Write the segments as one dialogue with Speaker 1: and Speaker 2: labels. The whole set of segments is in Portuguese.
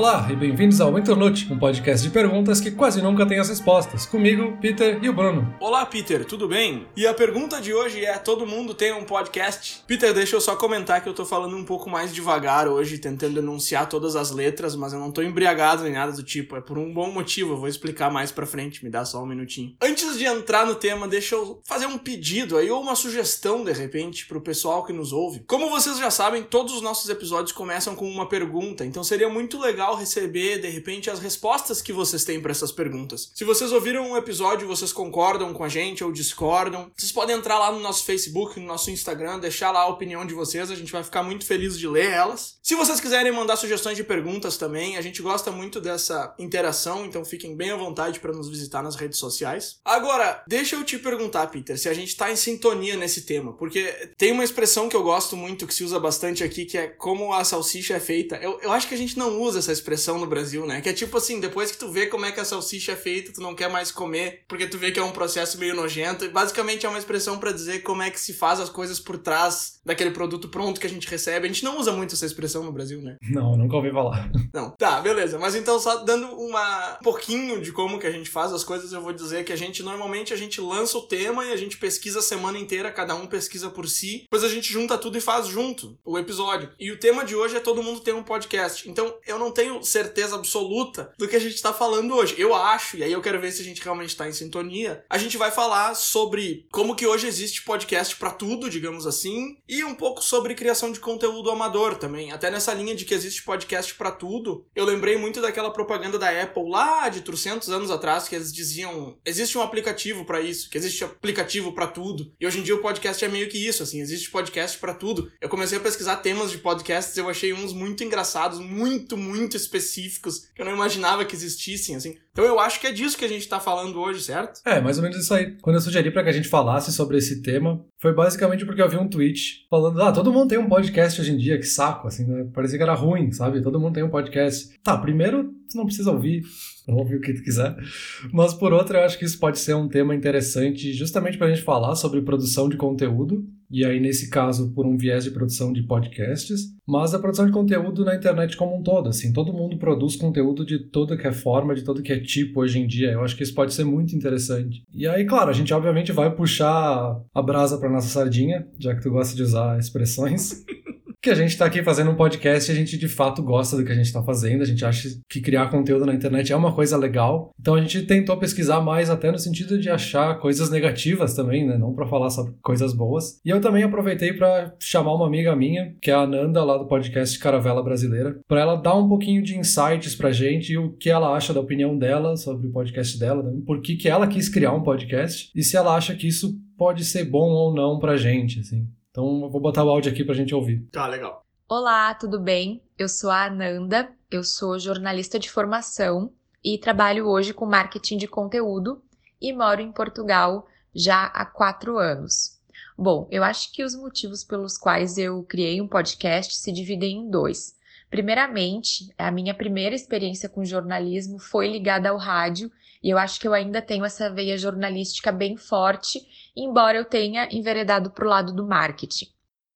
Speaker 1: Olá e bem-vindos ao Interlute, um podcast de perguntas que quase nunca tem as respostas. Comigo, Peter e o Bruno.
Speaker 2: Olá, Peter, tudo bem? E a pergunta de hoje é: todo mundo tem um podcast? Peter, deixa eu só comentar que eu tô falando um pouco mais devagar hoje, tentando enunciar todas as letras, mas eu não tô embriagado nem nada do tipo. É por um bom motivo, eu vou explicar mais pra frente, me dá só um minutinho. Antes de entrar no tema, deixa eu fazer um pedido aí, ou uma sugestão de repente, pro pessoal que nos ouve. Como vocês já sabem, todos os nossos episódios começam com uma pergunta, então seria muito legal legal receber, de repente, as respostas que vocês têm para essas perguntas. Se vocês ouviram um episódio, vocês concordam com a gente ou discordam, vocês podem entrar lá no nosso Facebook, no nosso Instagram, deixar lá a opinião de vocês, a gente vai ficar muito feliz de ler elas. Se vocês quiserem mandar sugestões de perguntas também, a gente gosta muito dessa interação, então fiquem bem à vontade para nos visitar nas redes sociais. Agora, deixa eu te perguntar, Peter, se a gente tá em sintonia nesse tema, porque tem uma expressão que eu gosto muito, que se usa bastante aqui, que é como a salsicha é feita. Eu, eu acho que a gente não usa essa expressão no Brasil, né? Que é tipo assim, depois que tu vê como é que a salsicha é feita, tu não quer mais comer, porque tu vê que é um processo meio nojento. E basicamente é uma expressão para dizer como é que se faz as coisas por trás daquele produto pronto que a gente recebe. A gente não usa muito essa expressão no Brasil, né?
Speaker 1: Não, nunca ouvi falar.
Speaker 2: Não. Tá, beleza. Mas então só dando uma um pouquinho de como que a gente faz as coisas, eu vou dizer que a gente normalmente a gente lança o tema e a gente pesquisa a semana inteira, cada um pesquisa por si, depois a gente junta tudo e faz junto o episódio. E o tema de hoje é todo mundo ter um podcast. Então eu não tenho tenho certeza absoluta do que a gente tá falando hoje. Eu acho, e aí eu quero ver se a gente realmente tá em sintonia. A gente vai falar sobre como que hoje existe podcast para tudo, digamos assim, e um pouco sobre criação de conteúdo amador também. Até nessa linha de que existe podcast para tudo. Eu lembrei muito daquela propaganda da Apple lá de 300 anos atrás que eles diziam, existe um aplicativo para isso, que existe aplicativo para tudo. E hoje em dia o podcast é meio que isso, assim, existe podcast para tudo. Eu comecei a pesquisar temas de podcasts, eu achei uns muito engraçados, muito, muito muito específicos que eu não imaginava que existissem, assim. Então eu acho que é disso que a gente tá falando hoje, certo?
Speaker 1: É, mais ou menos isso aí. Quando eu sugeri para que a gente falasse sobre esse tema, foi basicamente porque eu vi um tweet falando: ah, todo mundo tem um podcast hoje em dia, que saco, assim, né? Parecia que era ruim, sabe? Todo mundo tem um podcast. Tá, primeiro, tu não precisa ouvir, ouve o que tu quiser. Mas por outro, eu acho que isso pode ser um tema interessante justamente pra gente falar sobre produção de conteúdo e aí nesse caso por um viés de produção de podcasts, mas a produção de conteúdo na internet como um todo, assim, todo mundo produz conteúdo de toda que é forma, de todo que é tipo hoje em dia. Eu acho que isso pode ser muito interessante. E aí, claro, a gente obviamente vai puxar a brasa para nossa sardinha, já que tu gosta de usar expressões. que a gente está aqui fazendo um podcast e a gente de fato gosta do que a gente está fazendo, a gente acha que criar conteúdo na internet é uma coisa legal. Então a gente tentou pesquisar mais até no sentido de achar coisas negativas também, né? Não para falar só coisas boas. E eu também aproveitei para chamar uma amiga minha, que é a Ananda lá do podcast Caravela Brasileira, para ela dar um pouquinho de insights pra gente e o que ela acha da opinião dela sobre o podcast dela, né? por que que ela quis criar um podcast e se ela acha que isso pode ser bom ou não pra gente, assim. Então eu vou botar o áudio aqui pra gente ouvir.
Speaker 2: Tá, legal.
Speaker 3: Olá, tudo bem? Eu sou a Ananda, eu sou jornalista de formação e trabalho hoje com marketing de conteúdo e moro em Portugal já há quatro anos. Bom, eu acho que os motivos pelos quais eu criei um podcast se dividem em dois. Primeiramente, a minha primeira experiência com jornalismo foi ligada ao rádio e eu acho que eu ainda tenho essa veia jornalística bem forte, embora eu tenha enveredado para o lado do marketing.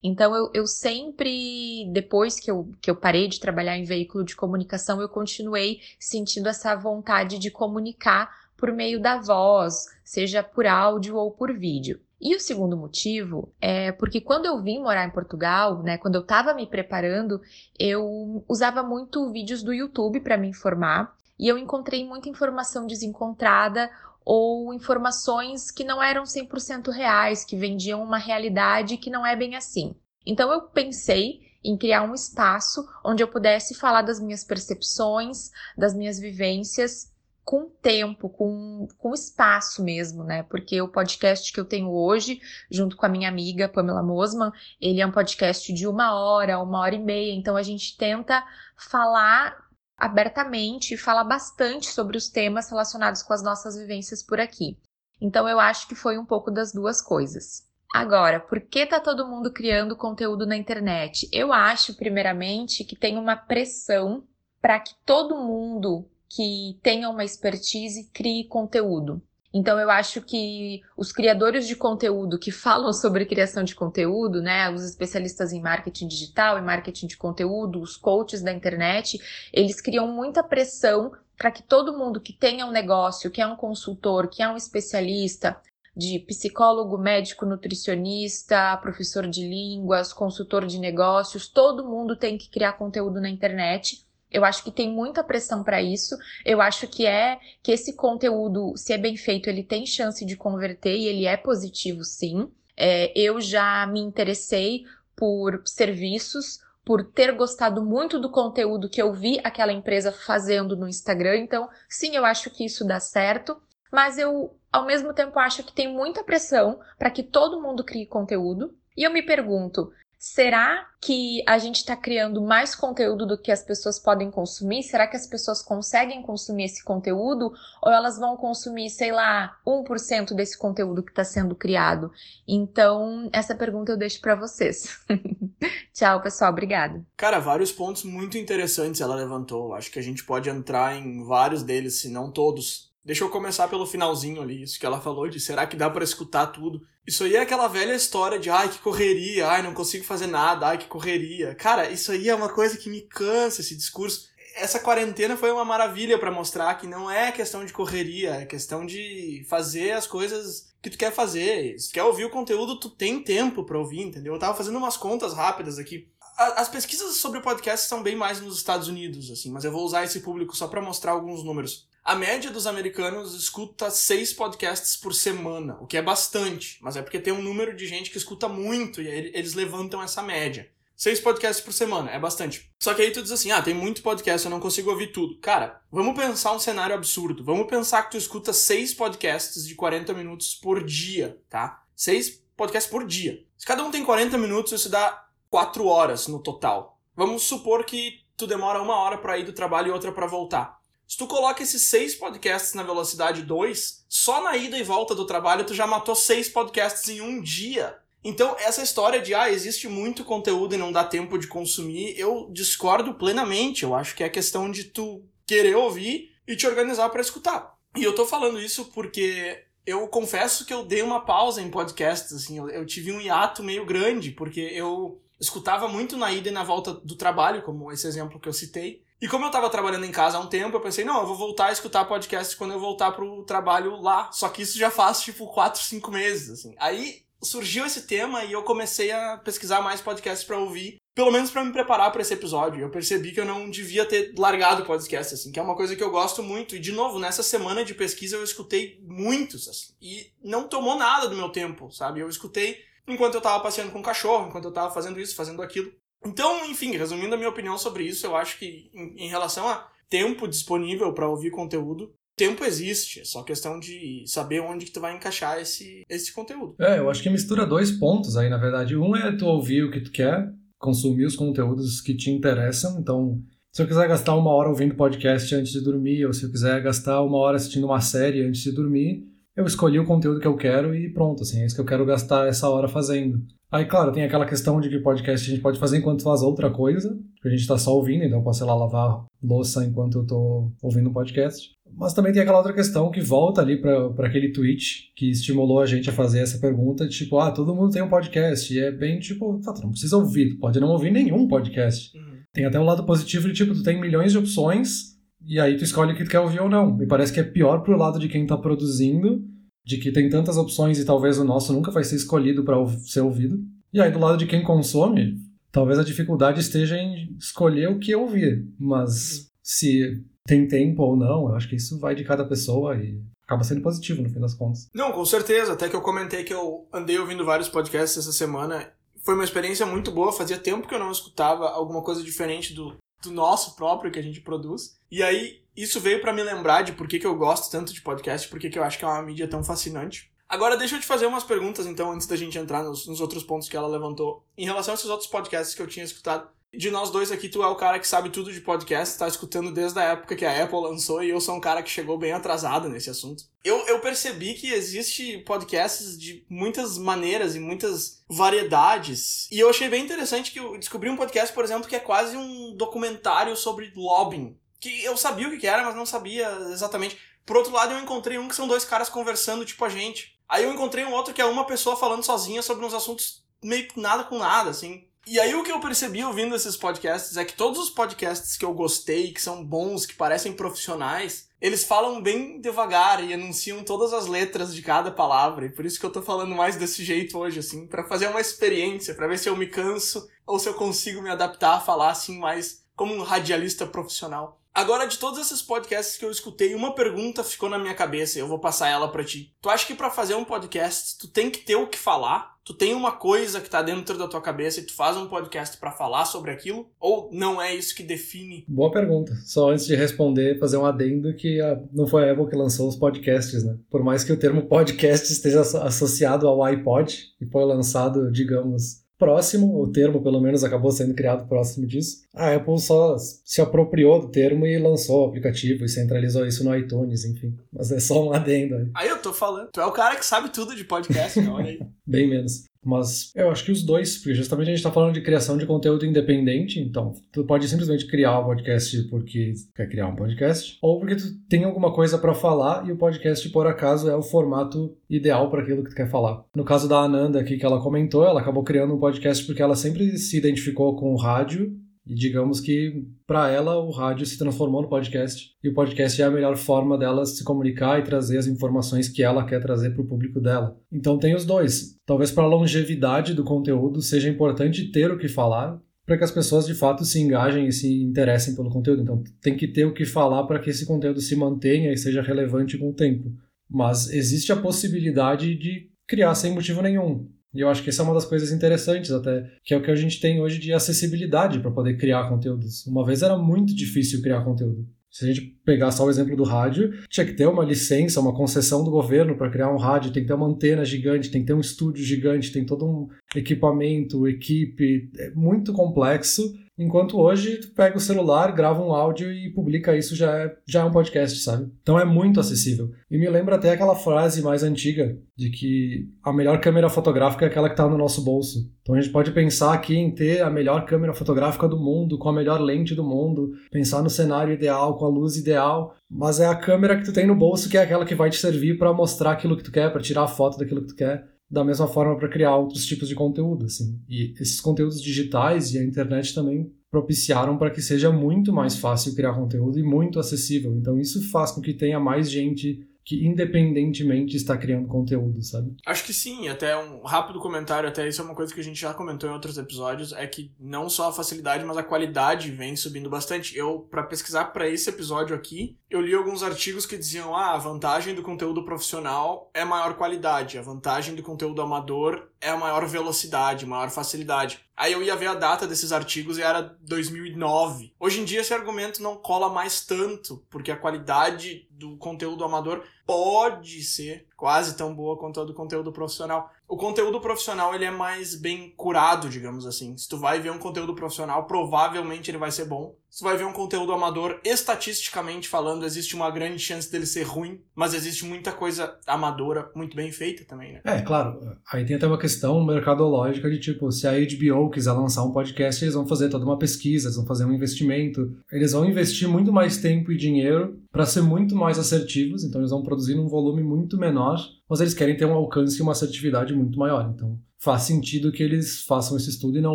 Speaker 3: Então, eu, eu, sempre, depois que eu, que eu parei de trabalhar em veículo de comunicação, eu continuei sentindo essa vontade de comunicar por meio da voz, seja por áudio ou por vídeo. E o segundo motivo é porque quando eu vim morar em Portugal, né, quando eu estava me preparando, eu usava muito vídeos do YouTube para me informar e eu encontrei muita informação desencontrada ou informações que não eram 100% reais, que vendiam uma realidade que não é bem assim. Então eu pensei em criar um espaço onde eu pudesse falar das minhas percepções, das minhas vivências com tempo, com, com espaço mesmo, né? Porque o podcast que eu tenho hoje, junto com a minha amiga Pamela Mosman, ele é um podcast de uma hora, uma hora e meia, então a gente tenta falar abertamente e fala bastante sobre os temas relacionados com as nossas vivências por aqui. Então eu acho que foi um pouco das duas coisas. Agora, por que tá todo mundo criando conteúdo na internet? Eu acho, primeiramente, que tem uma pressão para que todo mundo que tenha uma expertise crie conteúdo. Então eu acho que os criadores de conteúdo que falam sobre criação de conteúdo, né, os especialistas em marketing digital e marketing de conteúdo, os coaches da internet, eles criam muita pressão para que todo mundo que tenha um negócio, que é um consultor, que é um especialista, de psicólogo, médico, nutricionista, professor de línguas, consultor de negócios, todo mundo tem que criar conteúdo na internet. Eu acho que tem muita pressão para isso. Eu acho que é que esse conteúdo, se é bem feito, ele tem chance de converter e ele é positivo, sim. É, eu já me interessei por serviços, por ter gostado muito do conteúdo que eu vi aquela empresa fazendo no Instagram. Então, sim, eu acho que isso dá certo. Mas eu, ao mesmo tempo, acho que tem muita pressão para que todo mundo crie conteúdo. E eu me pergunto, Será que a gente está criando mais conteúdo do que as pessoas podem consumir? Será que as pessoas conseguem consumir esse conteúdo? Ou elas vão consumir, sei lá, 1% desse conteúdo que está sendo criado? Então, essa pergunta eu deixo para vocês. Tchau, pessoal. Obrigada.
Speaker 2: Cara, vários pontos muito interessantes ela levantou. Acho que a gente pode entrar em vários deles, se não todos. Deixa eu começar pelo finalzinho ali, isso que ela falou de será que dá para escutar tudo? Isso aí é aquela velha história de ai que correria, ai não consigo fazer nada, ai que correria. Cara, isso aí é uma coisa que me cansa esse discurso. Essa quarentena foi uma maravilha para mostrar que não é questão de correria, é questão de fazer as coisas que tu quer fazer. Se tu quer ouvir o conteúdo, tu tem tempo para ouvir, entendeu? Eu tava fazendo umas contas rápidas aqui. As pesquisas sobre podcast são bem mais nos Estados Unidos, assim, mas eu vou usar esse público só para mostrar alguns números. A média dos americanos escuta seis podcasts por semana, o que é bastante, mas é porque tem um número de gente que escuta muito e aí eles levantam essa média. Seis podcasts por semana, é bastante. Só que aí tu diz assim, ah, tem muito podcast, eu não consigo ouvir tudo. Cara, vamos pensar um cenário absurdo. Vamos pensar que tu escuta seis podcasts de 40 minutos por dia, tá? Seis podcasts por dia. Se cada um tem 40 minutos, isso dá quatro horas no total. Vamos supor que tu demora uma hora para ir do trabalho e outra para voltar. Se tu coloca esses seis podcasts na velocidade 2, só na ida e volta do trabalho tu já matou seis podcasts em um dia. Então, essa história de, ah, existe muito conteúdo e não dá tempo de consumir, eu discordo plenamente. Eu acho que é questão de tu querer ouvir e te organizar para escutar. E eu tô falando isso porque eu confesso que eu dei uma pausa em podcasts, assim, eu, eu tive um hiato meio grande, porque eu escutava muito na ida e na volta do trabalho, como esse exemplo que eu citei. E como eu tava trabalhando em casa há um tempo, eu pensei, não, eu vou voltar a escutar podcast quando eu voltar pro trabalho lá. Só que isso já faz, tipo, 4, 5 meses, assim. Aí surgiu esse tema e eu comecei a pesquisar mais podcasts para ouvir, pelo menos para me preparar para esse episódio. Eu percebi que eu não devia ter largado o podcast, assim, que é uma coisa que eu gosto muito. E, de novo, nessa semana de pesquisa eu escutei muitos, assim, e não tomou nada do meu tempo, sabe? Eu escutei enquanto eu tava passeando com o cachorro, enquanto eu tava fazendo isso, fazendo aquilo. Então, enfim, resumindo a minha opinião sobre isso, eu acho que em, em relação a tempo disponível para ouvir conteúdo, tempo existe, é só questão de saber onde que tu vai encaixar esse, esse conteúdo.
Speaker 1: É, eu acho que mistura dois pontos aí, na verdade. Um é tu ouvir o que tu quer, consumir os conteúdos que te interessam. Então, se eu quiser gastar uma hora ouvindo podcast antes de dormir, ou se eu quiser gastar uma hora assistindo uma série antes de dormir, eu escolhi o conteúdo que eu quero e pronto, assim, é isso que eu quero gastar essa hora fazendo. Aí, claro, tem aquela questão de que podcast a gente pode fazer enquanto faz outra coisa, que a gente tá só ouvindo, então eu posso, sei lá, lavar louça enquanto eu tô ouvindo um podcast. Mas também tem aquela outra questão que volta ali para aquele tweet que estimulou a gente a fazer essa pergunta, tipo, ah, todo mundo tem um podcast. E é bem tipo, tá, tu não precisa ouvir, tu pode não ouvir nenhum podcast. Uhum. Tem até um lado positivo de tipo, tu tem milhões de opções e aí tu escolhe o que tu quer ouvir ou não. Me parece que é pior pro lado de quem tá produzindo de que tem tantas opções e talvez o nosso nunca vai ser escolhido para ser ouvido. E aí, do lado de quem consome, talvez a dificuldade esteja em escolher o que ouvir. Mas se tem tempo ou não, eu acho que isso vai de cada pessoa e acaba sendo positivo no fim das contas.
Speaker 2: Não, com certeza. Até que eu comentei que eu andei ouvindo vários podcasts essa semana. Foi uma experiência muito boa. Fazia tempo que eu não escutava alguma coisa diferente do, do nosso próprio que a gente produz. E aí, isso veio para me lembrar de por que, que eu gosto tanto de podcast, por que, que eu acho que é uma mídia tão fascinante. Agora, deixa eu te fazer umas perguntas, então, antes da gente entrar nos, nos outros pontos que ela levantou. Em relação a esses outros podcasts que eu tinha escutado, de nós dois aqui, tu é o cara que sabe tudo de podcast, tá escutando desde a época que a Apple lançou, e eu sou um cara que chegou bem atrasado nesse assunto. Eu, eu percebi que existe podcasts de muitas maneiras e muitas variedades, e eu achei bem interessante que eu descobri um podcast, por exemplo, que é quase um documentário sobre lobbying que eu sabia o que era, mas não sabia exatamente. Por outro lado, eu encontrei um que são dois caras conversando, tipo a gente. Aí eu encontrei um outro que é uma pessoa falando sozinha sobre uns assuntos meio que nada com nada, assim. E aí o que eu percebi ouvindo esses podcasts é que todos os podcasts que eu gostei, que são bons, que parecem profissionais, eles falam bem devagar e anunciam todas as letras de cada palavra. E por isso que eu tô falando mais desse jeito hoje, assim, para fazer uma experiência, para ver se eu me canso ou se eu consigo me adaptar a falar assim mais como um radialista profissional. Agora, de todos esses podcasts que eu escutei, uma pergunta ficou na minha cabeça eu vou passar ela para ti. Tu acha que para fazer um podcast, tu tem que ter o que falar? Tu tem uma coisa que tá dentro da tua cabeça e tu faz um podcast para falar sobre aquilo? Ou não é isso que define?
Speaker 1: Boa pergunta. Só antes de responder, fazer um adendo que a, não foi a Apple que lançou os podcasts, né? Por mais que o termo podcast esteja associado ao iPod e foi lançado, digamos, próximo, o termo pelo menos acabou sendo criado próximo disso. A Apple só se apropriou do termo e lançou o aplicativo e centralizou isso no iTunes, enfim. Mas é só um adendo aí.
Speaker 2: Aí eu tô falando, tu é o cara que sabe tudo de podcast, não, olha aí.
Speaker 1: Bem menos. Mas eu acho que os dois, porque justamente a gente está falando de criação de conteúdo independente, então tu pode simplesmente criar um podcast porque quer criar um podcast, ou porque tu tem alguma coisa para falar e o podcast, por acaso, é o formato ideal para aquilo que tu quer falar. No caso da Ananda aqui que ela comentou, ela acabou criando um podcast porque ela sempre se identificou com o rádio e digamos que para ela o rádio se transformou no podcast e o podcast é a melhor forma dela se comunicar e trazer as informações que ela quer trazer para o público dela. Então tem os dois. Talvez para a longevidade do conteúdo seja importante ter o que falar para que as pessoas de fato se engajem e se interessem pelo conteúdo. Então tem que ter o que falar para que esse conteúdo se mantenha e seja relevante com o tempo. Mas existe a possibilidade de criar sem motivo nenhum. E eu acho que essa é uma das coisas interessantes até, que é o que a gente tem hoje de acessibilidade para poder criar conteúdos. Uma vez era muito difícil criar conteúdo. Se a gente pegar só o exemplo do rádio, tinha que ter uma licença, uma concessão do governo para criar um rádio, tem que ter uma antena gigante, tem que ter um estúdio gigante, tem todo um equipamento, equipe, é muito complexo Enquanto hoje, tu pega o celular, grava um áudio e publica isso, já é, já é um podcast, sabe? Então é muito acessível. E me lembra até aquela frase mais antiga de que a melhor câmera fotográfica é aquela que está no nosso bolso. Então a gente pode pensar aqui em ter a melhor câmera fotográfica do mundo, com a melhor lente do mundo, pensar no cenário ideal, com a luz ideal, mas é a câmera que tu tem no bolso que é aquela que vai te servir para mostrar aquilo que tu quer, para tirar a foto daquilo que tu quer da mesma forma para criar outros tipos de conteúdo, assim. E esses conteúdos digitais e a internet também propiciaram para que seja muito mais fácil criar conteúdo e muito acessível. Então isso faz com que tenha mais gente que independentemente está criando conteúdo, sabe?
Speaker 2: Acho que sim, até um rápido comentário, até isso é uma coisa que a gente já comentou em outros episódios, é que não só a facilidade, mas a qualidade vem subindo bastante. Eu, para pesquisar para esse episódio aqui, eu li alguns artigos que diziam: ah, a vantagem do conteúdo profissional é maior qualidade, a vantagem do conteúdo amador é maior velocidade, maior facilidade. Aí eu ia ver a data desses artigos e era 2009. Hoje em dia esse argumento não cola mais tanto, porque a qualidade do conteúdo amador pode ser quase tão boa quanto a do conteúdo profissional. O conteúdo profissional ele é mais bem curado, digamos assim. Se tu vai ver um conteúdo profissional, provavelmente ele vai ser bom. Se tu vai ver um conteúdo amador, estatisticamente falando, existe uma grande chance dele ser ruim, mas existe muita coisa amadora muito bem feita também, né?
Speaker 1: É, claro. Aí tem até uma questão mercadológica de tipo, se a HBO quiser lançar um podcast, eles vão fazer toda uma pesquisa, eles vão fazer um investimento, eles vão investir muito mais tempo e dinheiro para ser muito mais assertivos, então eles vão produzir um volume muito menor mas eles querem ter um alcance e uma assertividade muito maior. Então faz sentido que eles façam esse estudo e não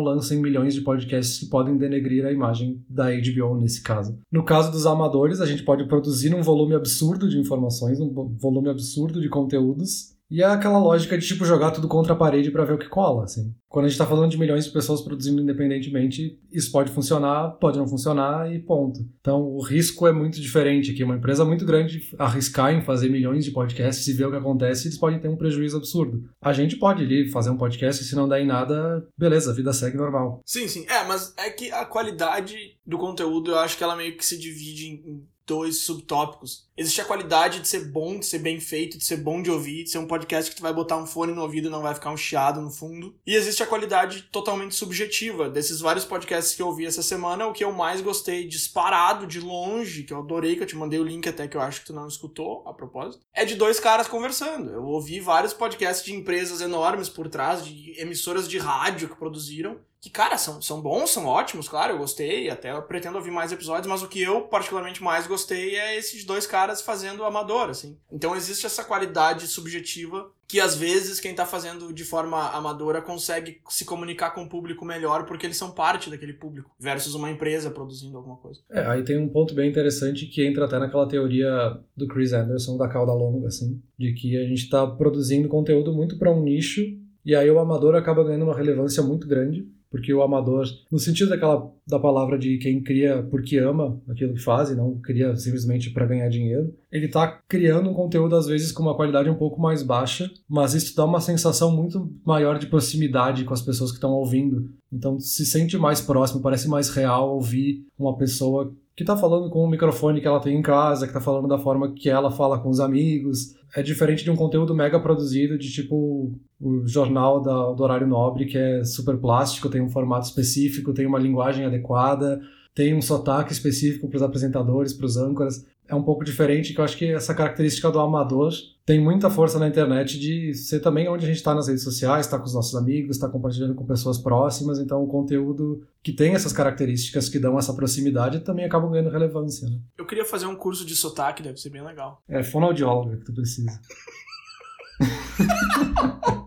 Speaker 1: lancem milhões de podcasts que podem denegrir a imagem da HBO nesse caso. No caso dos amadores, a gente pode produzir um volume absurdo de informações, um volume absurdo de conteúdos e é aquela lógica de tipo jogar tudo contra a parede para ver o que cola, assim. Quando a gente tá falando de milhões de pessoas produzindo independentemente, isso pode funcionar, pode não funcionar e ponto. Então o risco é muito diferente aqui. Uma empresa muito grande arriscar em fazer milhões de podcasts e ver o que acontece, eles podem ter um prejuízo absurdo. A gente pode ali fazer um podcast e se não der em nada, beleza, a vida segue normal.
Speaker 2: Sim, sim. É, mas é que a qualidade do conteúdo eu acho que ela meio que se divide em dois subtópicos. Existe a qualidade de ser bom, de ser bem feito, de ser bom de ouvir, de ser um podcast que tu vai botar um fone no ouvido e não vai ficar um chiado no fundo. E existe a qualidade totalmente subjetiva. Desses vários podcasts que eu ouvi essa semana, o que eu mais gostei disparado, de longe, que eu adorei, que eu te mandei o link até que eu acho que tu não escutou, a propósito, é de dois caras conversando. Eu ouvi vários podcasts de empresas enormes por trás, de emissoras de rádio que produziram, que, cara, são, são bons, são ótimos, claro, eu gostei, até eu pretendo ouvir mais episódios, mas o que eu particularmente mais gostei é esses dois caras fazendo amador, assim. Então existe essa qualidade subjetiva que às vezes quem tá fazendo de forma amadora consegue se comunicar com o público melhor porque eles são parte daquele público, versus uma empresa produzindo alguma coisa.
Speaker 1: É, aí tem um ponto bem interessante que entra até naquela teoria do Chris Anderson, da cauda longa, assim, de que a gente tá produzindo conteúdo muito para um nicho e aí o amador acaba ganhando uma relevância muito grande porque o amador, no sentido daquela da palavra de quem cria porque ama aquilo que faz e não cria simplesmente para ganhar dinheiro, ele está criando um conteúdo às vezes com uma qualidade um pouco mais baixa, mas isso dá uma sensação muito maior de proximidade com as pessoas que estão ouvindo. Então se sente mais próximo, parece mais real ouvir uma pessoa que está falando com o microfone que ela tem em casa, que está falando da forma que ela fala com os amigos, é diferente de um conteúdo mega produzido de tipo o jornal da, do horário nobre, que é super plástico, tem um formato específico, tem uma linguagem adequada, tem um sotaque específico para os apresentadores, para os âncoras é um pouco diferente, que eu acho que essa característica do amador tem muita força na internet de ser também onde a gente está nas redes sociais, está com os nossos amigos, está compartilhando com pessoas próximas, então o conteúdo que tem essas características que dão essa proximidade também acaba ganhando relevância. Né?
Speaker 2: Eu queria fazer um curso de sotaque, deve ser bem legal.
Speaker 1: É fonoaudióloga que tu precisa.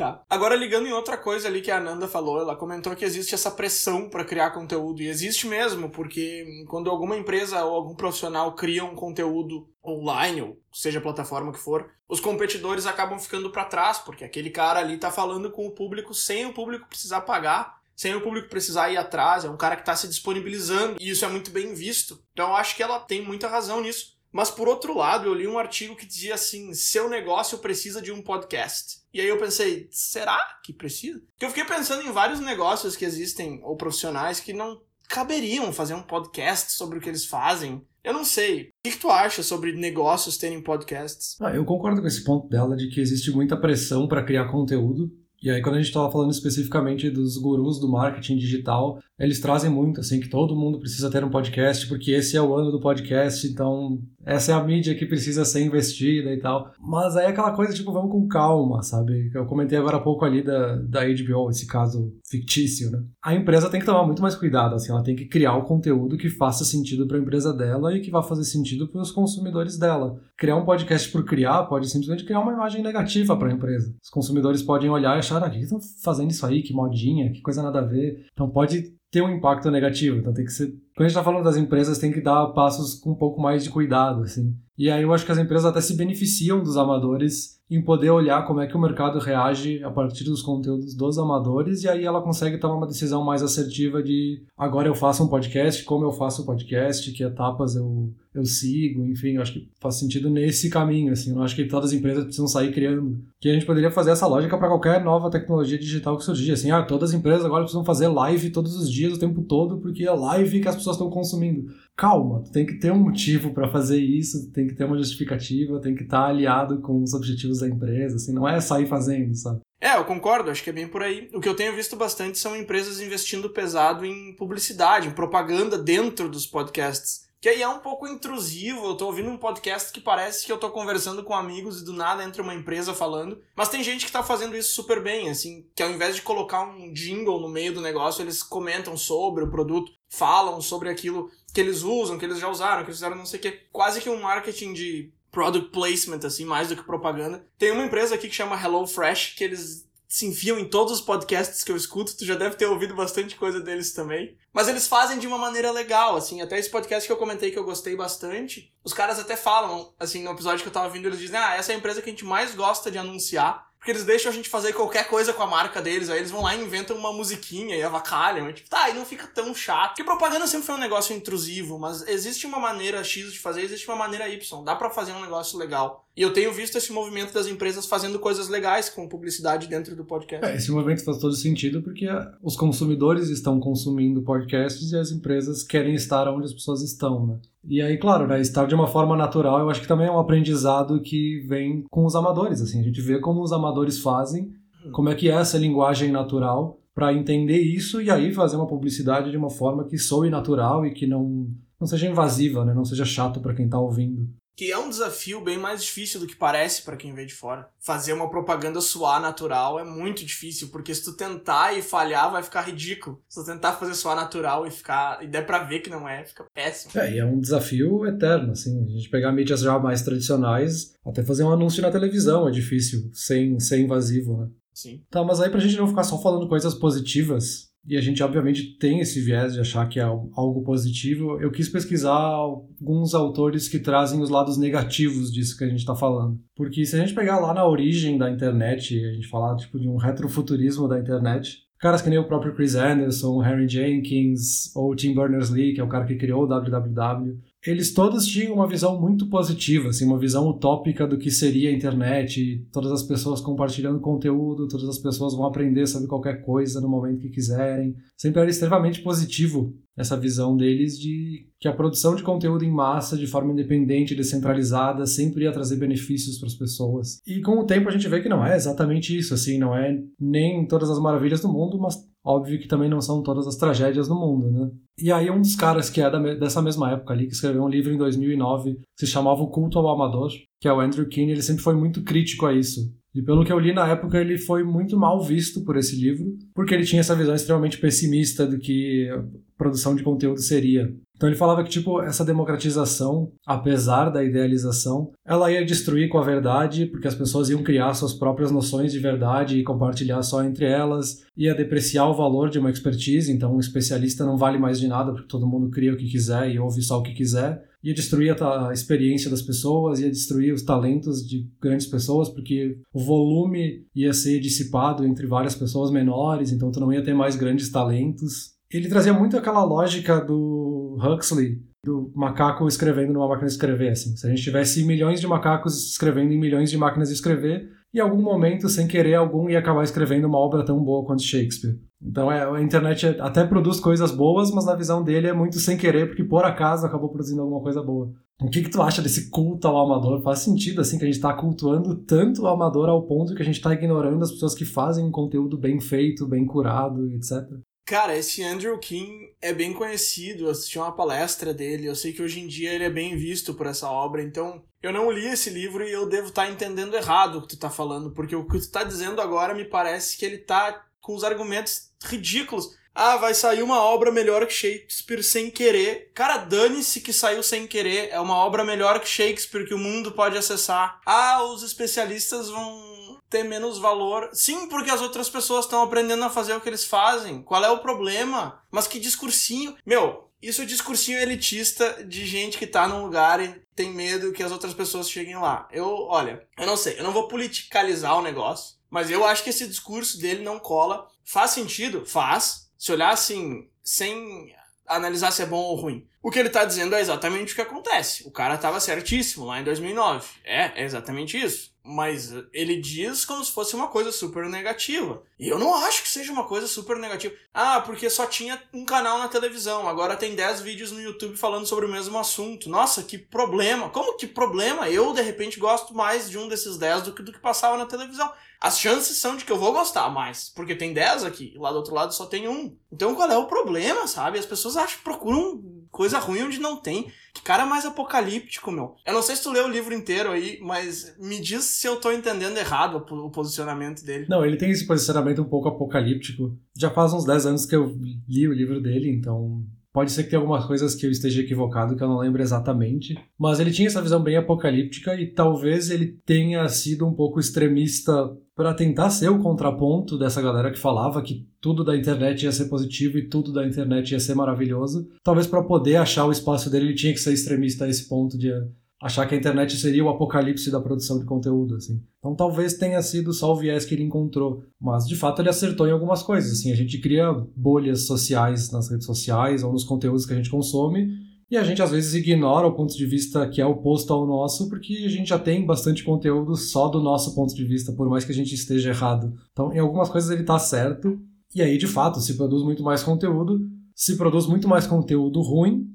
Speaker 2: Tá. Agora ligando em outra coisa ali que a Ananda falou, ela comentou que existe essa pressão para criar conteúdo e existe mesmo, porque quando alguma empresa ou algum profissional cria um conteúdo online, ou seja a plataforma que for, os competidores acabam ficando para trás, porque aquele cara ali tá falando com o público sem o público precisar pagar sem o público precisar ir atrás, é um cara que está se disponibilizando, e isso é muito bem visto. Então eu acho que ela tem muita razão nisso. Mas por outro lado, eu li um artigo que dizia assim: seu negócio precisa de um podcast. E aí eu pensei, será que precisa? Porque eu fiquei pensando em vários negócios que existem, ou profissionais, que não caberiam fazer um podcast sobre o que eles fazem. Eu não sei. O que, que tu acha sobre negócios terem podcasts?
Speaker 1: Ah, eu concordo com esse ponto dela de que existe muita pressão para criar conteúdo. E aí, quando a gente estava falando especificamente dos gurus do marketing digital, eles trazem muito, assim, que todo mundo precisa ter um podcast, porque esse é o ano do podcast, então essa é a mídia que precisa ser investida e tal. Mas aí é aquela coisa, tipo, vamos com calma, sabe? Eu comentei agora há pouco ali da, da HBO, esse caso fictício, né? A empresa tem que tomar muito mais cuidado, assim, ela tem que criar o conteúdo que faça sentido para a empresa dela e que vá fazer sentido para os consumidores dela. Criar um podcast por criar pode simplesmente criar uma imagem negativa para a empresa. Os consumidores podem olhar e achar, ah, que estão fazendo isso aí? Que modinha, que coisa nada a ver. Então pode ter um impacto negativo. Então tem que ser. Quando a gente está falando das empresas, tem que dar passos com um pouco mais de cuidado, assim. E aí eu acho que as empresas até se beneficiam dos amadores em poder olhar como é que o mercado reage a partir dos conteúdos dos amadores e aí ela consegue tomar uma decisão mais assertiva de agora eu faço um podcast, como eu faço o podcast, que etapas eu, eu sigo, enfim, eu acho que faz sentido nesse caminho, assim, eu acho que todas as empresas precisam sair criando, que a gente poderia fazer essa lógica para qualquer nova tecnologia digital que surgir, assim, ah, todas as empresas agora precisam fazer live todos os dias, o tempo todo, porque é live que as pessoas estão consumindo. Calma, tu tem que ter um motivo para fazer isso, tem que ter uma justificativa, tem que estar tá aliado com os objetivos da empresa, assim, não é sair fazendo, sabe?
Speaker 2: É, eu concordo, acho que é bem por aí. O que eu tenho visto bastante são empresas investindo pesado em publicidade, em propaganda dentro dos podcasts. Que aí é um pouco intrusivo. Eu tô ouvindo um podcast que parece que eu tô conversando com amigos e do nada entra uma empresa falando. Mas tem gente que tá fazendo isso super bem, assim, que ao invés de colocar um jingle no meio do negócio, eles comentam sobre o produto, falam sobre aquilo que eles usam, que eles já usaram, que eles fizeram não sei o que. Quase que um marketing de product placement, assim, mais do que propaganda. Tem uma empresa aqui que chama HelloFresh, que eles se enfiam em todos os podcasts que eu escuto, tu já deve ter ouvido bastante coisa deles também. Mas eles fazem de uma maneira legal, assim, até esse podcast que eu comentei que eu gostei bastante, os caras até falam, assim, no episódio que eu tava vindo, eles dizem, ah, essa é a empresa que a gente mais gosta de anunciar, porque eles deixam a gente fazer qualquer coisa com a marca deles, aí eles vão lá e inventam uma musiquinha e avacalham. E tipo, tá, e não fica tão chato. Porque propaganda sempre foi um negócio intrusivo, mas existe uma maneira X de fazer, existe uma maneira Y. Dá para fazer um negócio legal. E eu tenho visto esse movimento das empresas fazendo coisas legais com publicidade dentro do podcast.
Speaker 1: É, esse movimento faz todo sentido porque os consumidores estão consumindo podcasts e as empresas querem estar onde as pessoas estão, né? E aí, claro, né, estar de uma forma natural, eu acho que também é um aprendizado que vem com os amadores, assim, a gente vê como os amadores fazem, como é que é essa linguagem natural para entender isso e aí fazer uma publicidade de uma forma que soe natural e que não não seja invasiva, né, não seja chato para quem está ouvindo.
Speaker 2: Que é um desafio bem mais difícil do que parece para quem vê de fora. Fazer uma propaganda suar natural é muito difícil, porque se tu tentar e falhar, vai ficar ridículo. Se tu tentar fazer suar natural e ficar. e der pra ver que não é, fica péssimo.
Speaker 1: É, e é um desafio eterno, assim. A gente pegar mídias já mais tradicionais, até fazer um anúncio na televisão é difícil, sem ser invasivo, né?
Speaker 2: Sim.
Speaker 1: Tá, mas aí pra gente não ficar só falando coisas positivas, e a gente obviamente tem esse viés de achar que é algo positivo, eu quis pesquisar alguns autores que trazem os lados negativos disso que a gente está falando. Porque se a gente pegar lá na origem da internet, a gente falar tipo de um retrofuturismo da internet, caras que nem o próprio Chris Anderson, Harry Jenkins ou Tim Berners-Lee, que é o cara que criou o www, eles todos tinham uma visão muito positiva, assim, uma visão utópica do que seria a internet, todas as pessoas compartilhando conteúdo, todas as pessoas vão aprender sobre qualquer coisa no momento que quiserem. Sempre era extremamente positivo essa visão deles de que a produção de conteúdo em massa, de forma independente, descentralizada, sempre ia trazer benefícios para as pessoas. E com o tempo a gente vê que não é exatamente isso, assim, não é nem todas as maravilhas do mundo, mas óbvio que também não são todas as tragédias do mundo, né? E aí um dos caras que é da, dessa mesma época ali, que escreveu um livro em 2009, que se chamava O Culto ao Amador, que é o Andrew Keane, ele sempre foi muito crítico a isso. E pelo que eu li na época, ele foi muito mal visto por esse livro, porque ele tinha essa visão extremamente pessimista do que produção de conteúdo seria. Então ele falava que tipo essa democratização, apesar da idealização, ela ia destruir com a verdade, porque as pessoas iam criar suas próprias noções de verdade e compartilhar só entre elas, ia depreciar o valor de uma expertise, então um especialista não vale mais de nada porque todo mundo cria o que quiser e ouve só o que quiser ia destruir a, experiência das pessoas, ia destruir os talentos de grandes pessoas, porque o volume ia ser dissipado entre várias pessoas menores, então tu não ia ter mais grandes talentos. Ele trazia muito aquela lógica do Huxley, do macaco escrevendo numa máquina de escrever, assim. Se a gente tivesse milhões de macacos escrevendo em milhões de máquinas de escrever, em algum momento, sem querer, algum ia acabar escrevendo uma obra tão boa quanto Shakespeare. Então é, a internet até produz coisas boas, mas na visão dele é muito sem querer, porque por acaso acabou produzindo alguma coisa boa. O que, que tu acha desse culto ao amador? Faz sentido assim que a gente está cultuando tanto o amador ao ponto que a gente está ignorando as pessoas que fazem um conteúdo bem feito, bem curado, etc.
Speaker 2: Cara, esse Andrew King é bem conhecido, eu assisti uma palestra dele, eu sei que hoje em dia ele é bem visto por essa obra, então eu não li esse livro e eu devo estar tá entendendo errado o que tu tá falando, porque o que tu tá dizendo agora me parece que ele tá com os argumentos ridículos. Ah, vai sair uma obra melhor que Shakespeare sem querer. Cara, dane-se que saiu sem querer. É uma obra melhor que Shakespeare que o mundo pode acessar. Ah, os especialistas vão ter menos valor. Sim, porque as outras pessoas estão aprendendo a fazer o que eles fazem. Qual é o problema? Mas que discursinho. Meu, isso é discursinho elitista de gente que tá num lugar e tem medo que as outras pessoas cheguem lá. Eu, olha, eu não sei, eu não vou politicalizar o negócio. Mas eu acho que esse discurso dele não cola. Faz sentido? Faz. Se olhar assim, sem analisar se é bom ou ruim. O que ele tá dizendo é exatamente o que acontece. O cara tava certíssimo lá em 2009. É, é exatamente isso. Mas ele diz como se fosse uma coisa super negativa. E eu não acho que seja uma coisa super negativa. Ah, porque só tinha um canal na televisão, agora tem 10 vídeos no YouTube falando sobre o mesmo assunto. Nossa, que problema! Como que problema? Eu, de repente, gosto mais de um desses 10 do que do que passava na televisão. As chances são de que eu vou gostar mais, porque tem 10 aqui, e lá do outro lado só tem um. Então qual é o problema, sabe? As pessoas acham, procuram coisa ruim onde não tem. Que cara mais apocalíptico, meu. Eu não sei se tu leu o livro inteiro aí, mas me diz se eu tô entendendo errado o posicionamento dele.
Speaker 1: Não, ele tem esse posicionamento um pouco apocalíptico. Já faz uns 10 anos que eu li o livro dele, então Pode ser que tenha algumas coisas que eu esteja equivocado, que eu não lembro exatamente. Mas ele tinha essa visão bem apocalíptica e talvez ele tenha sido um pouco extremista para tentar ser o contraponto dessa galera que falava que tudo da internet ia ser positivo e tudo da internet ia ser maravilhoso. Talvez para poder achar o espaço dele, ele tinha que ser extremista a esse ponto de achar que a internet seria o apocalipse da produção de conteúdo, assim. Então talvez tenha sido só o viés que ele encontrou, mas de fato ele acertou em algumas coisas, assim, a gente cria bolhas sociais nas redes sociais ou nos conteúdos que a gente consome, e a gente às vezes ignora o ponto de vista que é oposto ao nosso, porque a gente já tem bastante conteúdo só do nosso ponto de vista, por mais que a gente esteja errado. Então, em algumas coisas ele está certo, e aí de fato se produz muito mais conteúdo, se produz muito mais conteúdo ruim,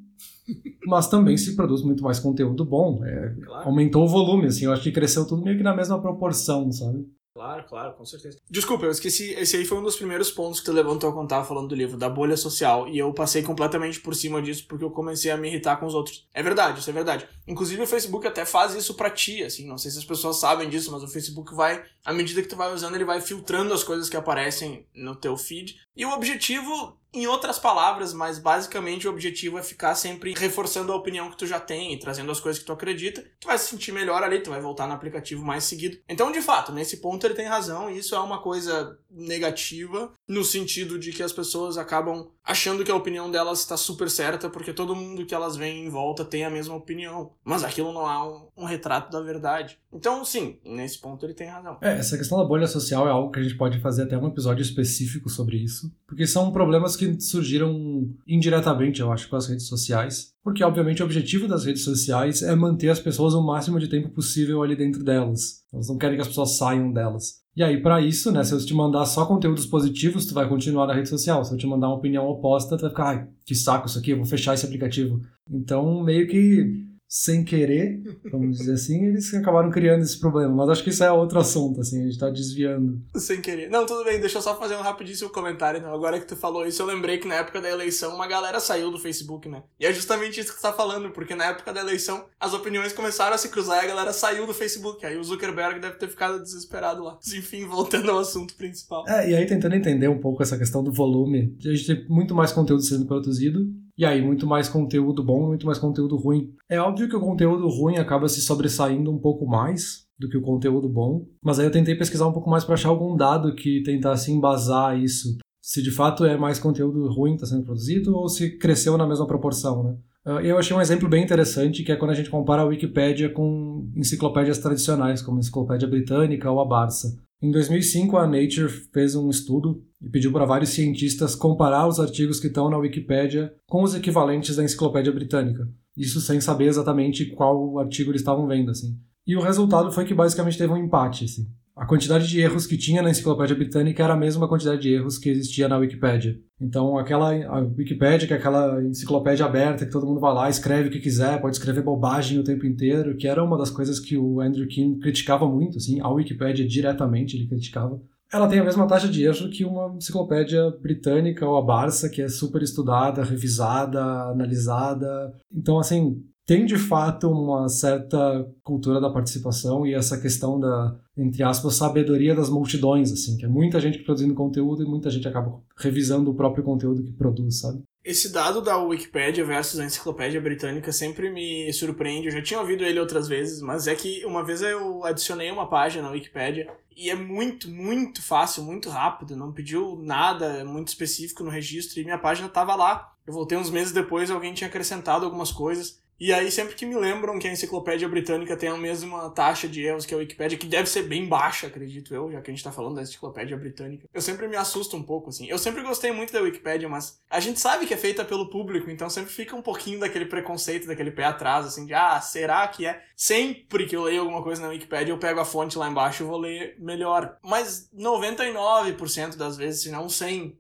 Speaker 1: mas também se produz muito mais conteúdo bom. É, claro. Aumentou o volume, assim, eu acho que cresceu tudo meio que na mesma proporção, sabe?
Speaker 2: Claro, claro, com certeza. Desculpa, eu esqueci. Esse aí foi um dos primeiros pontos que tu levantou quando tava falando do livro, da bolha social. E eu passei completamente por cima disso porque eu comecei a me irritar com os outros. É verdade, isso é verdade. Inclusive o Facebook até faz isso pra ti, assim. Não sei se as pessoas sabem disso, mas o Facebook vai, à medida que tu vai usando, ele vai filtrando as coisas que aparecem no teu feed. E o objetivo em outras palavras, mas basicamente o objetivo é ficar sempre reforçando a opinião que tu já tem e trazendo as coisas que tu acredita. Tu vai se sentir melhor ali, tu vai voltar no aplicativo mais seguido. Então, de fato, nesse ponto ele tem razão, e isso é uma coisa negativa no sentido de que as pessoas acabam achando que a opinião delas está super certa porque todo mundo que elas veem em volta tem a mesma opinião. Mas aquilo não é um, um retrato da verdade. Então, sim, nesse ponto ele tem razão.
Speaker 1: É, essa questão da bolha social é algo que a gente pode fazer até um episódio específico sobre isso, porque são problemas que surgiram indiretamente, eu acho, com as redes sociais. Porque, obviamente, o objetivo das redes sociais é manter as pessoas o máximo de tempo possível ali dentro delas. Elas não querem que as pessoas saiam delas. E aí, para isso, né, se eu te mandar só conteúdos positivos, tu vai continuar na rede social. Se eu te mandar uma opinião oposta, tu vai ficar, ai, que saco isso aqui, eu vou fechar esse aplicativo. Então, meio que sem querer, vamos dizer assim, eles acabaram criando esse problema. Mas acho que isso é outro assunto, assim, a gente tá desviando.
Speaker 2: Sem querer. Não, tudo bem, deixa eu só fazer um rapidíssimo comentário. Então. Agora que tu falou isso, eu lembrei que na época da eleição uma galera saiu do Facebook, né? E é justamente isso que tu tá falando, porque na época da eleição as opiniões começaram a se cruzar e a galera saiu do Facebook. Aí o Zuckerberg deve ter ficado desesperado lá. Mas, enfim, voltando ao assunto principal.
Speaker 1: É, e aí tentando entender um pouco essa questão do volume, a gente tem muito mais conteúdo sendo produzido e aí, muito mais conteúdo bom, muito mais conteúdo ruim. É óbvio que o conteúdo ruim acaba se sobressaindo um pouco mais do que o conteúdo bom, mas aí eu tentei pesquisar um pouco mais para achar algum dado que tentasse embasar isso. Se de fato é mais conteúdo ruim que está sendo produzido ou se cresceu na mesma proporção, né? Ah, eu achei um exemplo bem interessante, que é quando a gente compara a Wikipédia com enciclopédias tradicionais, como a Enciclopédia Britânica ou a Barça. Em 2005, a Nature fez um estudo e pediu para vários cientistas comparar os artigos que estão na Wikipédia com os equivalentes da Enciclopédia Britânica. Isso sem saber exatamente qual artigo eles estavam vendo, assim. E o resultado foi que basicamente teve um empate, assim a quantidade de erros que tinha na enciclopédia britânica era a mesma quantidade de erros que existia na Wikipédia. Então, aquela a Wikipédia, que é aquela enciclopédia aberta que todo mundo vai lá, escreve o que quiser, pode escrever bobagem o tempo inteiro, que era uma das coisas que o Andrew King criticava muito, assim, a Wikipédia diretamente ele criticava. Ela tem a mesma taxa de erro que uma enciclopédia britânica ou a Barça, que é super estudada, revisada, analisada. Então, assim, tem de fato uma certa cultura da participação e essa questão da, entre aspas, sabedoria das multidões, assim, que é muita gente produzindo conteúdo e muita gente acaba revisando o próprio conteúdo que produz, sabe?
Speaker 2: Esse dado da Wikipedia versus a Enciclopédia Britânica sempre me surpreende. Eu já tinha ouvido ele outras vezes, mas é que uma vez eu adicionei uma página na Wikipedia e é muito, muito fácil, muito rápido. Não pediu nada muito específico no registro e minha página estava lá. Eu voltei uns meses depois, alguém tinha acrescentado algumas coisas. E aí, sempre que me lembram que a enciclopédia britânica tem a mesma taxa de erros que a Wikipédia, que deve ser bem baixa, acredito eu, já que a gente tá falando da enciclopédia britânica, eu sempre me assusto um pouco, assim. Eu sempre gostei muito da Wikipédia, mas a gente sabe que é feita pelo público, então sempre fica um pouquinho daquele preconceito, daquele pé atrás, assim, de, ah, será que é? Sempre que eu leio alguma coisa na Wikipédia, eu pego a fonte lá embaixo e vou ler melhor. Mas 99% das vezes, se não 100%,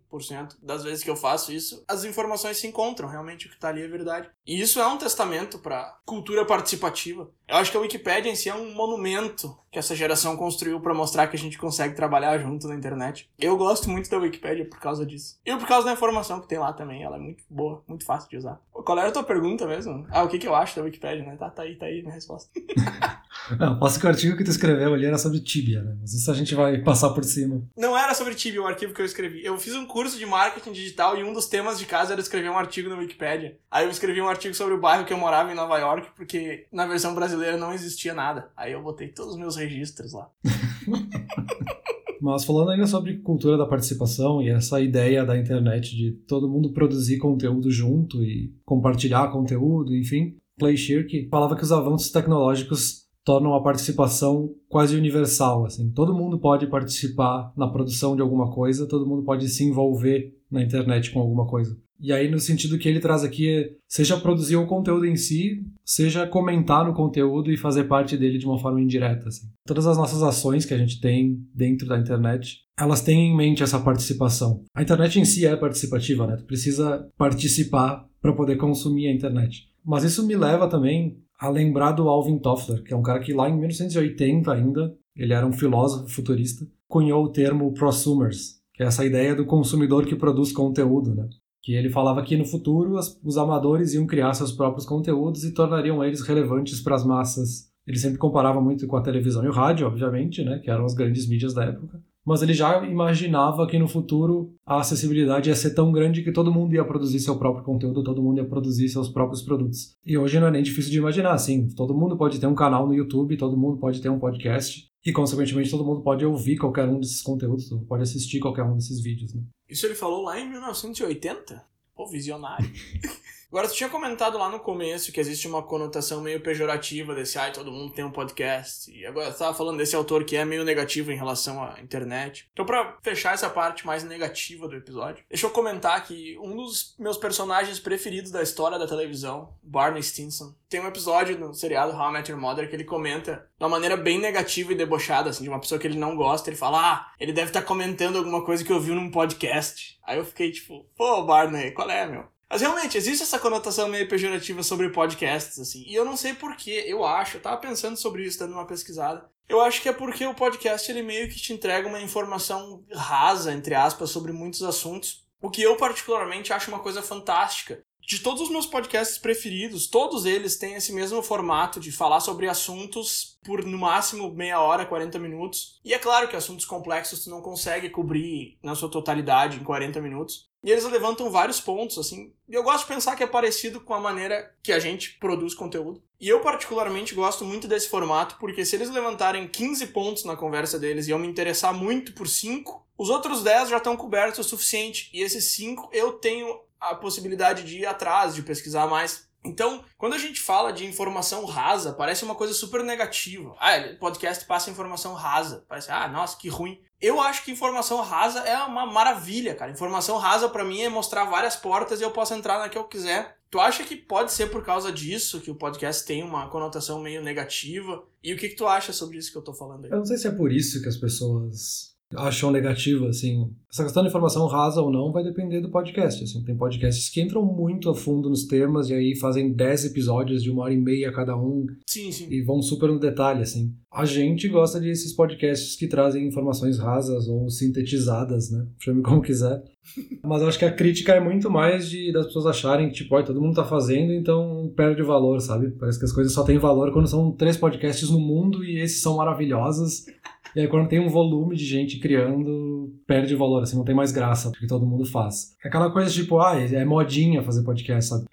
Speaker 2: das vezes que eu faço isso, as informações se encontram, realmente o que tá ali é verdade. E isso é um testamento para cultura participativa. Eu acho que a Wikipédia em si é um monumento que essa geração construiu para mostrar que a gente consegue trabalhar junto na internet. Eu gosto muito da Wikipédia por causa disso. E por causa da informação que tem lá também. Ela é muito boa, muito fácil de usar. Qual era a tua pergunta mesmo? Ah, o que, que eu acho da Wikipédia, né? Tá, tá aí, tá aí minha resposta.
Speaker 1: Não, posso que o artigo que tu escreveu ali era sobre Tibia, né? Mas isso a gente vai passar por cima.
Speaker 2: Não era sobre Tibia o arquivo que eu escrevi. Eu fiz um curso de marketing digital e um dos temas de casa era escrever um artigo na Wikipédia. Aí eu escrevi um artigo sobre o bairro que eu morava em Nova York, porque na versão brasileira não existia nada. Aí eu botei todos os meus registros lá.
Speaker 1: Mas falando ainda sobre cultura da participação e essa ideia da internet de todo mundo produzir conteúdo junto e compartilhar conteúdo, enfim, Clay Shirky falava que os avanços tecnológicos tornam a participação quase universal, assim. Todo mundo pode participar na produção de alguma coisa, todo mundo pode se envolver na internet com alguma coisa. E aí, no sentido que ele traz aqui, é, seja produzir o conteúdo em si, seja comentar no conteúdo e fazer parte dele de uma forma indireta. Assim. Todas as nossas ações que a gente tem dentro da internet, elas têm em mente essa participação. A internet em si é participativa, né? Tu precisa participar para poder consumir a internet. Mas isso me leva também a lembrar do Alvin Toffler, que é um cara que lá em 1980 ainda ele era um filósofo futurista, cunhou o termo prosumers, que é essa ideia do consumidor que produz conteúdo, né? Que ele falava que no futuro os amadores iam criar seus próprios conteúdos e tornariam eles relevantes para as massas. Ele sempre comparava muito com a televisão e o rádio, obviamente, né? Que eram as grandes mídias da época mas ele já imaginava que no futuro a acessibilidade ia ser tão grande que todo mundo ia produzir seu próprio conteúdo, todo mundo ia produzir seus próprios produtos. E hoje não é nem difícil de imaginar, assim, todo mundo pode ter um canal no YouTube, todo mundo pode ter um podcast, e consequentemente todo mundo pode ouvir qualquer um desses conteúdos, pode assistir qualquer um desses vídeos, né?
Speaker 2: Isso ele falou lá em 1980? Pô, visionário. Agora, tu tinha comentado lá no começo que existe uma conotação meio pejorativa desse, ai, todo mundo tem um podcast. E agora tu tava falando desse autor que é meio negativo em relação à internet. Então, pra fechar essa parte mais negativa do episódio, deixa eu comentar que um dos meus personagens preferidos da história da televisão, Barney Stinson, tem um episódio no seriado How I Met Your Mother que ele comenta de uma maneira bem negativa e debochada, assim, de uma pessoa que ele não gosta. Ele fala, ah, ele deve estar tá comentando alguma coisa que ouviu num podcast. Aí eu fiquei tipo, pô, Barney, qual é, meu? Mas realmente, existe essa conotação meio pejorativa sobre podcasts, assim. E eu não sei porquê, eu acho, eu tava pensando sobre isso, dando uma pesquisada. Eu acho que é porque o podcast, ele meio que te entrega uma informação rasa, entre aspas, sobre muitos assuntos. O que eu particularmente acho uma coisa fantástica. De todos os meus podcasts preferidos, todos eles têm esse mesmo formato de falar sobre assuntos por no máximo meia hora, 40 minutos. E é claro que assuntos complexos tu não consegue cobrir na sua totalidade em 40 minutos. E eles levantam vários pontos, assim. E eu gosto de pensar que é parecido com a maneira que a gente produz conteúdo. E eu, particularmente, gosto muito desse formato, porque se eles levantarem 15 pontos na conversa deles e eu me interessar muito por 5, os outros 10 já estão cobertos o suficiente. E esses 5 eu tenho a possibilidade de ir atrás, de pesquisar mais. Então, quando a gente fala de informação rasa, parece uma coisa super negativa. Ah, podcast passa informação rasa. Parece, ah, nossa, que ruim. Eu acho que informação rasa é uma maravilha, cara. Informação rasa para mim é mostrar várias portas e eu posso entrar na que eu quiser. Tu acha que pode ser por causa disso que o podcast tem uma conotação meio negativa? E o que, que tu acha sobre isso que eu tô falando aí?
Speaker 1: Eu não sei se é por isso que as pessoas acham negativo, assim. Essa questão de informação rasa ou não vai depender do podcast, assim. Tem podcasts que entram muito a fundo nos temas e aí fazem 10 episódios de uma hora e meia cada um.
Speaker 2: Sim, sim.
Speaker 1: E vão super no detalhe, assim. A gente gosta desses podcasts que trazem informações rasas ou sintetizadas, né? Chame como quiser. Mas eu acho que a crítica é muito mais de das pessoas acharem que, tipo, todo mundo tá fazendo, então perde o valor, sabe? Parece que as coisas só têm valor quando são três podcasts no mundo e esses são maravilhosos. E aí quando tem um volume de gente criando, perde valor, assim, não tem mais graça, porque todo mundo faz. É aquela coisa tipo, ah, é modinha fazer podcast, sabe?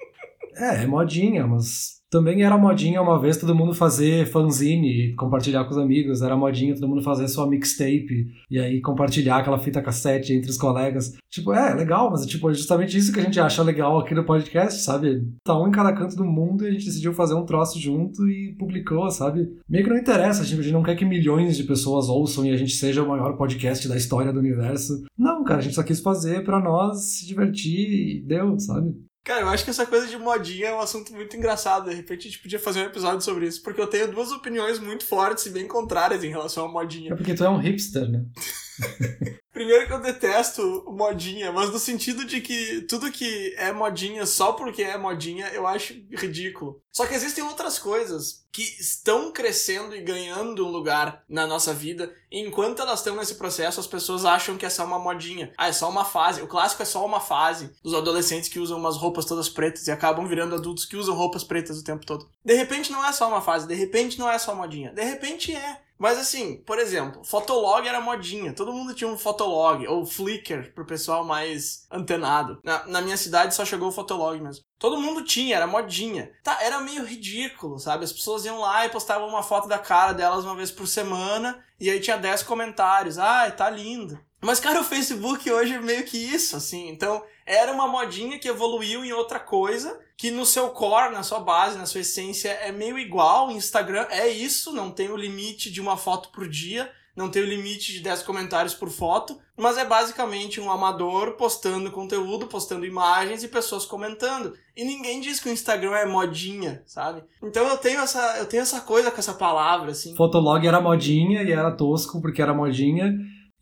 Speaker 1: É, é modinha, mas também era modinha uma vez todo mundo fazer fanzine compartilhar com os amigos. Era modinha todo mundo fazer sua mixtape e aí compartilhar aquela fita cassete entre os colegas. Tipo, é, legal, mas tipo, é justamente isso que a gente acha legal aqui no podcast, sabe? Tá um em cada canto do mundo e a gente decidiu fazer um troço junto e publicou, sabe? Meio que não interessa, tipo, a gente não quer que milhões de pessoas ouçam e a gente seja o maior podcast da história do universo. Não, cara, a gente só quis fazer para nós se divertir e deu, sabe?
Speaker 2: Cara, eu acho que essa coisa de modinha é um assunto muito engraçado. De repente a gente podia fazer um episódio sobre isso, porque eu tenho duas opiniões muito fortes e bem contrárias em relação à modinha.
Speaker 1: É porque tu é um hipster, né?
Speaker 2: Primeiro que eu detesto modinha, mas no sentido de que tudo que é modinha só porque é modinha, eu acho ridículo. Só que existem outras coisas que estão crescendo e ganhando um lugar na nossa vida, e enquanto elas estão nesse processo, as pessoas acham que é só uma modinha. Ah, é só uma fase. O clássico é só uma fase dos adolescentes que usam umas roupas todas pretas e acabam virando adultos que usam roupas pretas o tempo todo. De repente não é só uma fase, de repente não é só modinha, de repente é. Mas assim, por exemplo, Fotolog era modinha. Todo mundo tinha um Fotolog, ou Flickr, pro pessoal mais antenado. Na, na minha cidade só chegou o Fotolog mesmo. Todo mundo tinha, era modinha. Tá, era meio ridículo, sabe? As pessoas iam lá e postavam uma foto da cara delas uma vez por semana, e aí tinha 10 comentários. Ai, tá lindo. Mas, cara, o Facebook hoje é meio que isso, assim. Então, era uma modinha que evoluiu em outra coisa, que no seu core, na sua base, na sua essência, é meio igual. Instagram é isso, não tem o limite de uma foto por dia, não tem o limite de 10 comentários por foto, mas é basicamente um amador postando conteúdo, postando imagens e pessoas comentando. E ninguém diz que o Instagram é modinha, sabe? Então eu tenho essa, eu tenho essa coisa com essa palavra, assim.
Speaker 1: Fotolog era modinha e era tosco porque era modinha.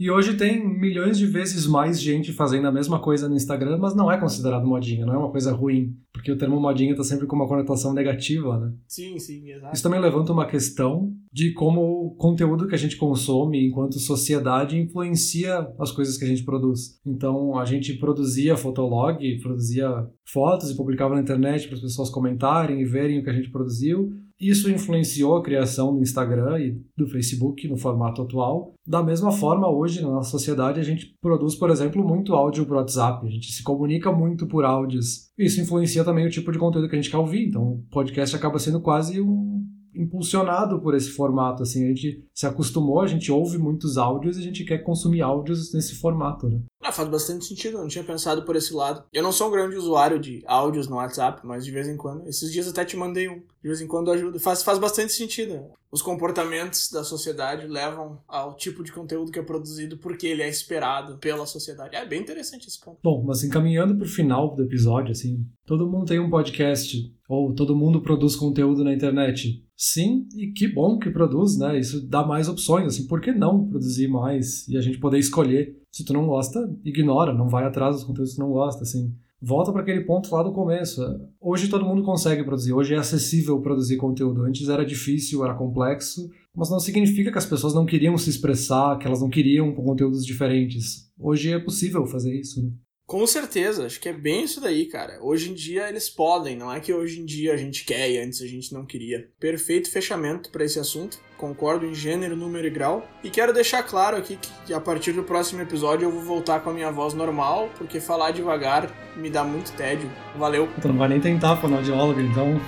Speaker 1: E hoje tem milhões de vezes mais gente fazendo a mesma coisa no Instagram, mas não é considerado modinha, não é uma coisa ruim. Porque o termo modinha tá sempre com uma conotação negativa, né?
Speaker 2: Sim, sim, exato.
Speaker 1: Isso também levanta uma questão de como o conteúdo que a gente consome enquanto sociedade influencia as coisas que a gente produz. Então, a gente produzia fotolog, produzia fotos e publicava na internet para as pessoas comentarem e verem o que a gente produziu. Isso influenciou a criação do Instagram e do Facebook no formato atual. Da mesma forma, hoje na nossa sociedade a gente produz, por exemplo, muito áudio por WhatsApp. A gente se comunica muito por áudios. Isso influencia também o tipo de conteúdo que a gente quer ouvir. Então, o podcast acaba sendo quase um impulsionado por esse formato, assim, a gente se acostumou, a gente ouve muitos áudios e a gente quer consumir áudios nesse formato, né?
Speaker 2: Ah, faz bastante sentido, eu não tinha pensado por esse lado. Eu não sou um grande usuário de áudios no WhatsApp, mas de vez em quando, esses dias até te mandei um, de vez em quando ajuda. Faz, faz bastante sentido. Os comportamentos da sociedade levam ao tipo de conteúdo que é produzido porque ele é esperado pela sociedade. É bem interessante esse ponto.
Speaker 1: Bom, mas encaminhando pro final do episódio, assim, todo mundo tem um podcast ou todo mundo produz conteúdo na internet. Sim, e que bom que produz, né? Isso dá mais opções, assim, por que não produzir mais e a gente poder escolher? Se tu não gosta, ignora, não vai atrás dos conteúdos que tu não gosta, assim. Volta para aquele ponto lá do começo. Hoje todo mundo consegue produzir, hoje é acessível produzir conteúdo. Antes era difícil, era complexo, mas não significa que as pessoas não queriam se expressar, que elas não queriam conteúdos diferentes. Hoje é possível fazer isso, né?
Speaker 2: Com certeza, acho que é bem isso daí, cara. Hoje em dia eles podem, não é que hoje em dia a gente quer e antes a gente não queria. Perfeito fechamento para esse assunto. Concordo em gênero, número e grau. E quero deixar claro aqui que a partir do próximo episódio eu vou voltar com a minha voz normal, porque falar devagar me dá muito tédio. Valeu.
Speaker 1: Tu não vai nem tentar fonoaudiólogo, então.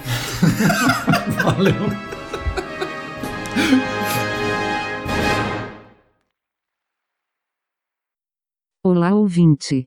Speaker 1: Valeu.
Speaker 4: Olá, ouvinte.